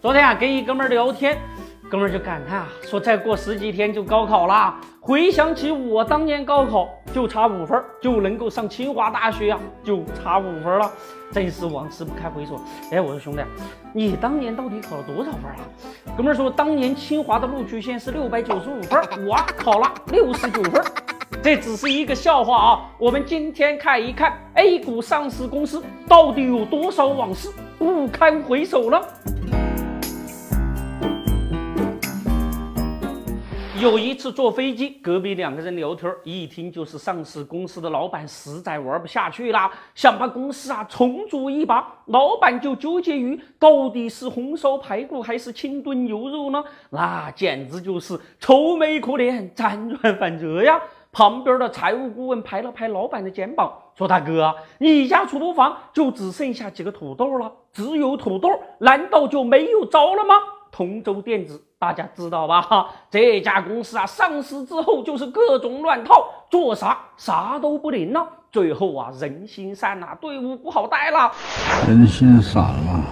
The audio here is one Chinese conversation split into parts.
昨天啊，跟一哥们儿聊天，哥们儿就感叹啊，说再过十几天就高考啦。回想起我当年高考，就差五分就能够上清华大学啊，就差五分了，真是往事不堪回首。哎，我说兄弟，你当年到底考了多少分啊？哥们儿说，当年清华的录取线是六百九十五分，我考了六十九分。这只是一个笑话啊！我们今天看一看 A 股上市公司到底有多少往事不堪回首呢。有一次坐飞机，隔壁两个人聊天，一听就是上市公司的老板实在玩不下去啦，想把公司啊重组一把。老板就纠结于到底是红烧排骨还是清炖牛肉呢？那简直就是愁眉苦脸、辗转反侧呀。旁边的财务顾问拍了拍老板的肩膀，说：“大哥，你家厨房就只剩下几个土豆了，只有土豆，难道就没有招了吗？”同州电子大家知道吧？哈，这家公司啊，上市之后就是各种乱套，做啥啥都不灵了。最后啊，人心散了，队伍不好带了。人心散了，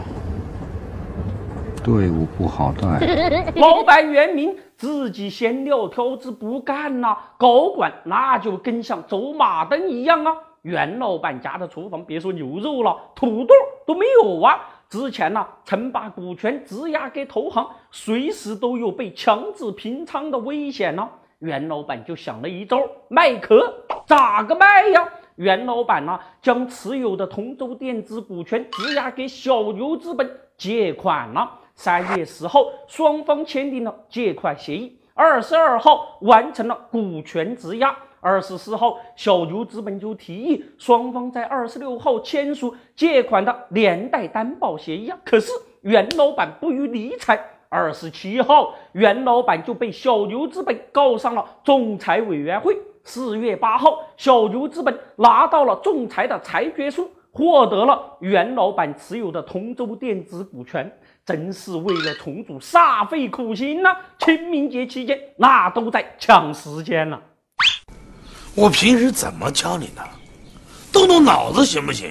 队伍不好带。老板袁明自己先撂挑子不干了，高管那就跟像走马灯一样啊。袁老板家的厨房，别说牛肉了，土豆都没有啊。之前呢，曾把股权质押给投行，随时都有被强制平仓的危险呢。袁老板就想了一招，卖壳，咋个卖呀？袁老板呢，将持有的同洲电子股权质押给小牛资本借款了。三月十号，双方签订了借款协议，二十二号完成了股权质押。二十四号，小牛资本就提议双方在二十六号签署借款的连带担保协议啊。可是袁老板不予理睬。二十七号，袁老板就被小牛资本告上了仲裁委员会。四月八号，小牛资本拿到了仲裁的裁决书，获得了袁老板持有的同洲电子股权。真是为了重组煞费苦心呐！清明节期间，那都在抢时间呐。我平时怎么教你的？动动脑子行不行？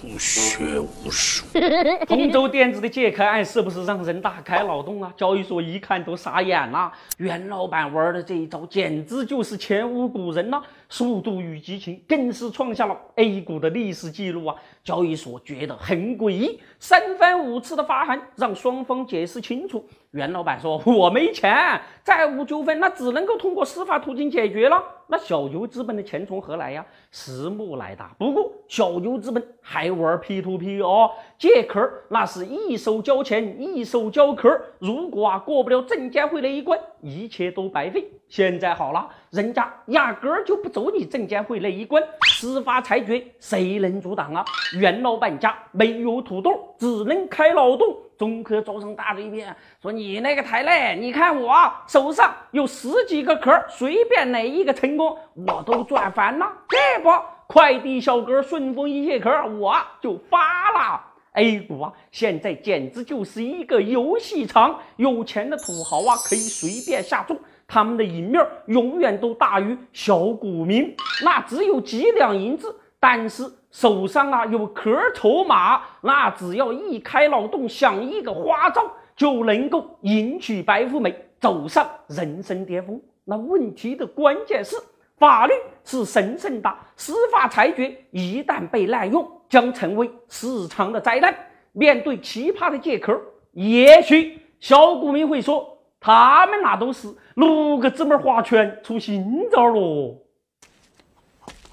不学无术。通州电子的借壳案是不是让人大开脑洞啊？交易所一看都傻眼了。袁老板玩的这一招简直就是前无古人呐！速度与激情更是创下了 A 股的历史记录啊！交易所觉得很诡异，三番五次的发函让双方解释清楚。袁老板说：“我没钱，债务纠纷那只能够通过司法途径解决了。”那小牛资本的钱从何来呀？实木来的。不过小牛资本还玩 P to P 哦，借壳那是一手交钱一手交壳，如果啊过不了证监会那一关，一切都白费。现在好了，人家压根儿就不走你证监会那一关，司法裁决谁能阻挡啊？袁老板家没有土豆，只能开脑洞。中科招商大嘴片说：“你那个太累，你看我手上有十几个壳，随便哪一个成功，我都赚翻了。这不，快递小哥顺丰一卸壳，我就发了。A 股啊，现在简直就是一个游戏场，有钱的土豪啊，可以随便下注，他们的赢面永远都大于小股民，那只有几两银子。”但是手上啊有壳筹码，那只要一开脑洞想一个花招，就能够迎娶白富美，走上人生巅峰。那问题的关键是，法律是神圣的，司法裁决一旦被滥用，将成为市场的灾难。面对奇葩的借壳，也许小股民会说，他们那都是六个姊妹划拳出新招喽。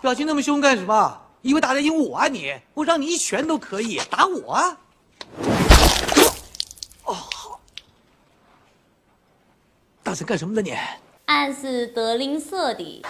表情那么凶干什么？以为打得赢我啊你？我让你一拳都可以打我啊！哦，好。大声干什么呢你？暗是德林色的。